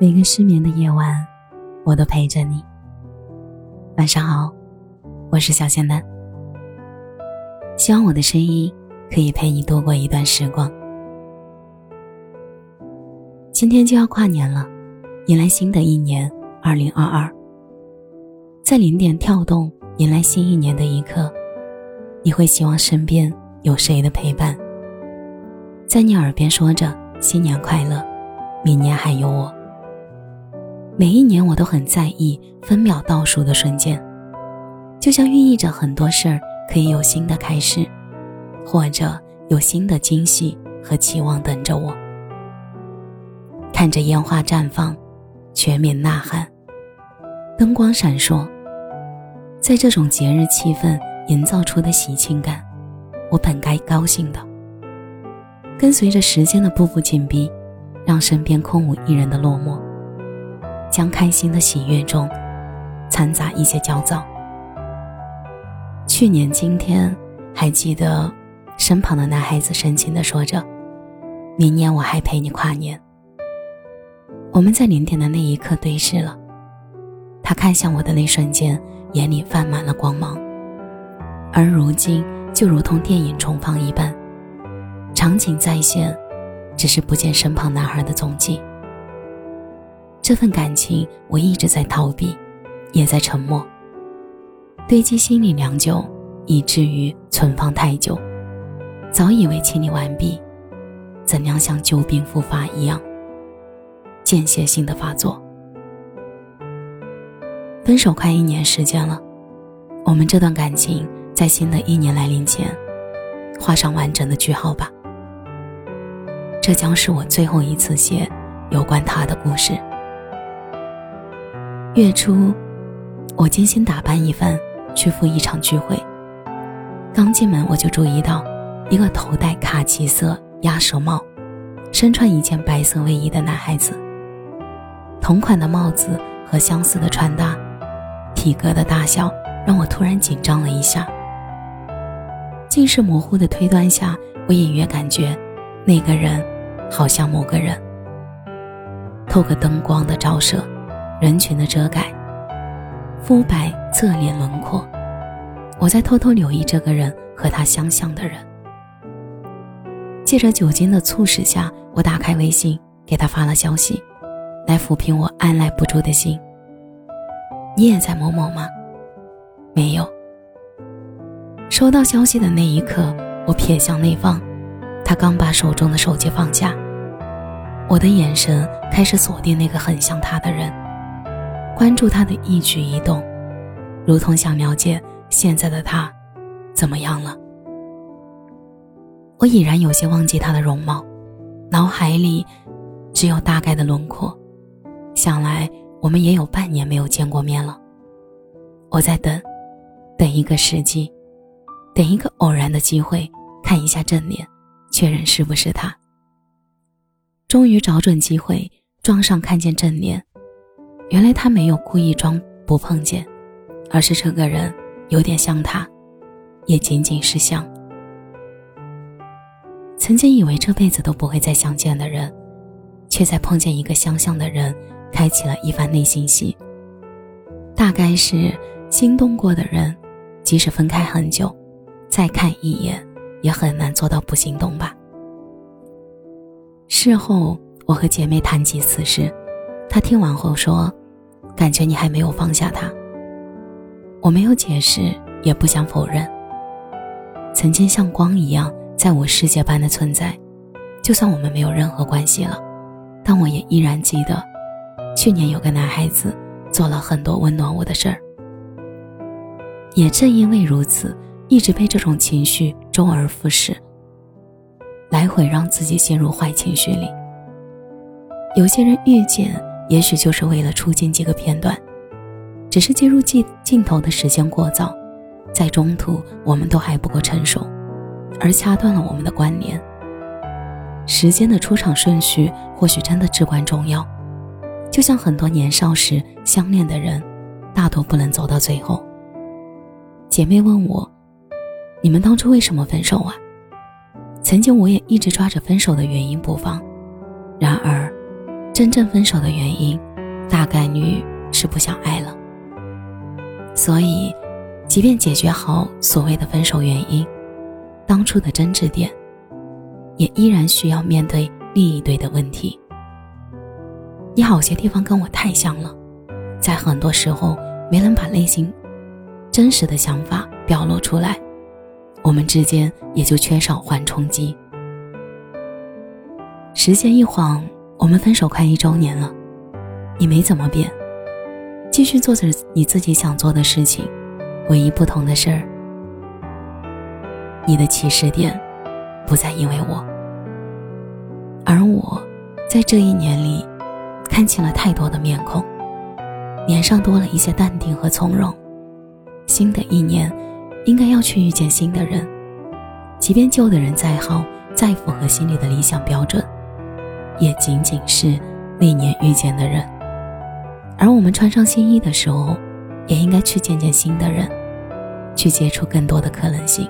每个失眠的夜晚，我都陪着你。晚上好，我是小仙丹。希望我的声音可以陪你度过一段时光。今天就要跨年了，迎来新的一年二零二二。在零点跳动迎来新一年的一刻，你会希望身边有谁的陪伴，在你耳边说着“新年快乐，明年还有我”。每一年我都很在意分秒倒数的瞬间，就像寓意着很多事儿可以有新的开始，或者有新的惊喜和期望等着我。看着烟花绽放，全民呐喊，灯光闪烁，在这种节日气氛营造出的喜庆感，我本该高兴的。跟随着时间的步步紧逼，让身边空无一人的落寞。将开心的喜悦中，掺杂一些焦躁。去年今天，还记得身旁的男孩子深情地说着：“明年我还陪你跨年。”我们在零点的那一刻对视了，他看向我的那瞬间，眼里泛满了光芒。而如今，就如同电影重放一般，场景再现，只是不见身旁男孩的踪迹。这份感情，我一直在逃避，也在沉默。堆积心里良久，以至于存放太久。早以为清理完毕，怎料像旧病复发一样，间歇性的发作。分手快一年时间了，我们这段感情在新的一年来临前，画上完整的句号吧。这将是我最后一次写有关他的故事。月初，我精心打扮一番去赴一场聚会。刚进门，我就注意到一个头戴卡其色鸭舌帽、身穿一件白色卫衣的男孩子。同款的帽子和相似的穿搭，体格的大小让我突然紧张了一下。近视模糊的推断下，我隐约感觉那个人好像某个人。透过灯光的照射。人群的遮盖，肤白侧脸轮廓，我在偷偷留意这个人和他相像的人。借着酒精的促使下，我打开微信给他发了消息，来抚平我按耐不住的心。你也在某某吗？没有。收到消息的那一刻，我瞥向内方，他刚把手中的手机放下，我的眼神开始锁定那个很像他的人。关注他的一举一动，如同想了解现在的他怎么样了。我已然有些忘记他的容貌，脑海里只有大概的轮廓。想来我们也有半年没有见过面了。我在等，等一个时机，等一个偶然的机会，看一下正脸，确认是不是他。终于找准机会，撞上看见正脸。原来他没有故意装不碰见，而是这个人有点像他，也仅仅是像。曾经以为这辈子都不会再相见的人，却在碰见一个相像的人，开启了一番内心戏。大概是心动过的人，即使分开很久，再看一眼也很难做到不心动吧。事后我和姐妹谈及此事。她听完后说：“感觉你还没有放下他。”我没有解释，也不想否认。曾经像光一样在我世界般的存在，就算我们没有任何关系了，但我也依然记得，去年有个男孩子做了很多温暖我的事儿。也正因为如此，一直被这种情绪周而复始，来回让自己陷入坏情绪里。有些人遇见。也许就是为了出镜几个片段，只是进入镜镜头的时间过早，在中途我们都还不够成熟，而掐断了我们的关联。时间的出场顺序或许真的至关重要，就像很多年少时相恋的人，大多不能走到最后。姐妹问我：“你们当初为什么分手啊？”曾经我也一直抓着分手的原因不放，然而。真正分手的原因，大概率是不想爱了。所以，即便解决好所谓的分手原因，当初的争执点，也依然需要面对另一堆的问题。你好些地方跟我太像了，在很多时候没能把内心真实的想法表露出来，我们之间也就缺少缓冲机。时间一晃。我们分手快一周年了，你没怎么变，继续做着你自己想做的事情。唯一不同的事儿，你的起始点不再因为我，而我在这一年里看清了太多的面孔，脸上多了一些淡定和从容。新的一年，应该要去遇见新的人，即便旧的人再好，再符合心里的理想标准。也仅仅是那年遇见的人，而我们穿上新衣的时候，也应该去见见新的人，去接触更多的可能性。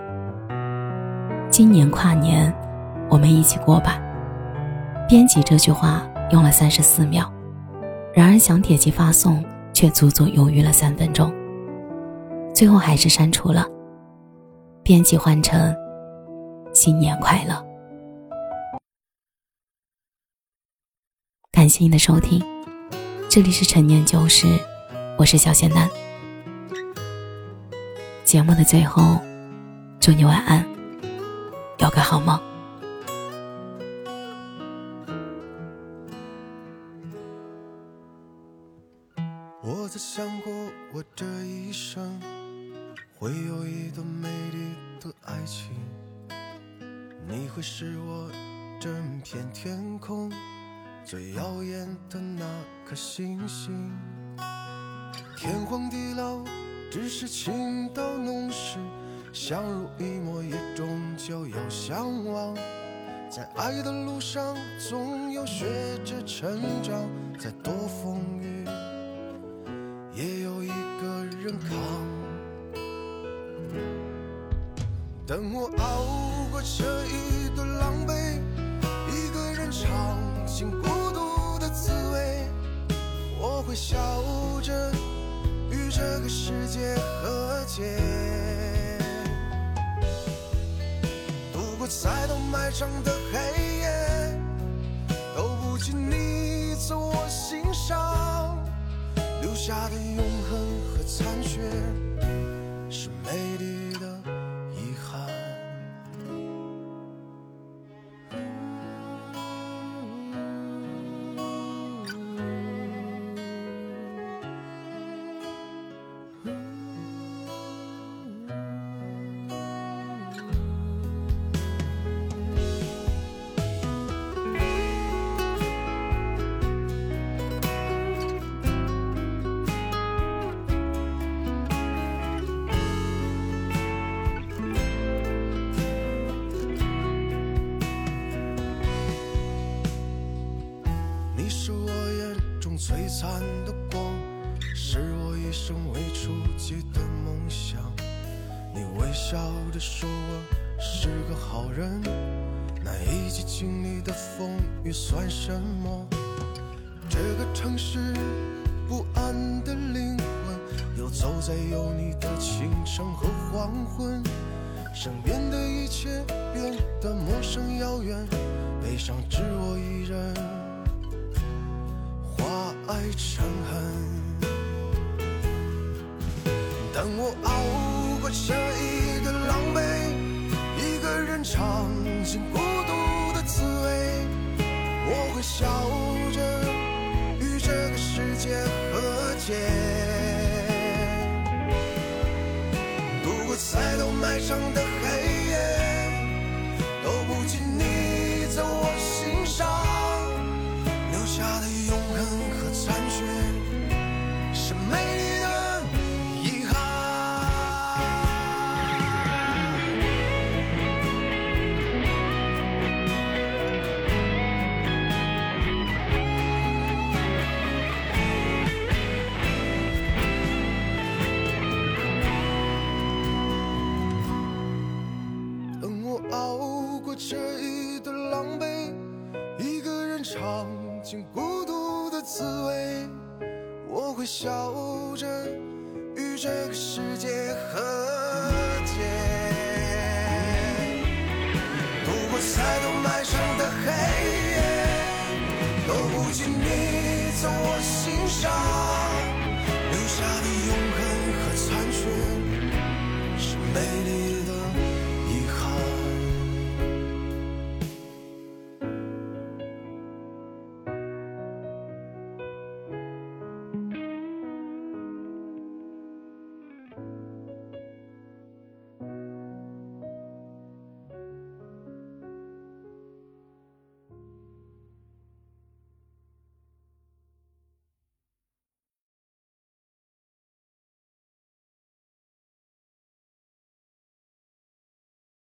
今年跨年，我们一起过吧。编辑这句话用了三十四秒，然而想点击发送，却足足犹豫了三分钟，最后还是删除了。编辑换成新年快乐。感谢你的收听，这里是陈年旧事，我是小仙丹。节目的最后，祝你晚安，有个好梦。我在想过，我这一生会有一段美丽的爱情，你会是我整片天空。最耀眼的那颗星星，天荒地老，只是情到浓时，相濡以沫也终究要相忘。在爱的路上，总有学着成长，再多风雨，也有一个人扛。等我熬过这一段狼狈，一个人尝尽孤独的滋味，我会笑着与这个世界和解，度过再多漫长的黑夜，都不及你在我心上留下的永恒和残缺，是美丽。你是我眼中璀璨的光，是我一生未触及的梦想。你微笑着说我是个好人，那一起经历的风雨算什么？这个城市不安的灵魂，游走在有你的清晨和黄昏，身边的一切变得陌生遥远，悲伤只我一人。爱成恨，等我熬过这一段狼狈，一个人尝尽孤独的滋味，我会笑着与这个世界和解，度过再多漫长的孤独的滋味我会笑着与这个世界和解。度过再多漫长的黑夜都不及你在我心上留下的永恒和残缺是美丽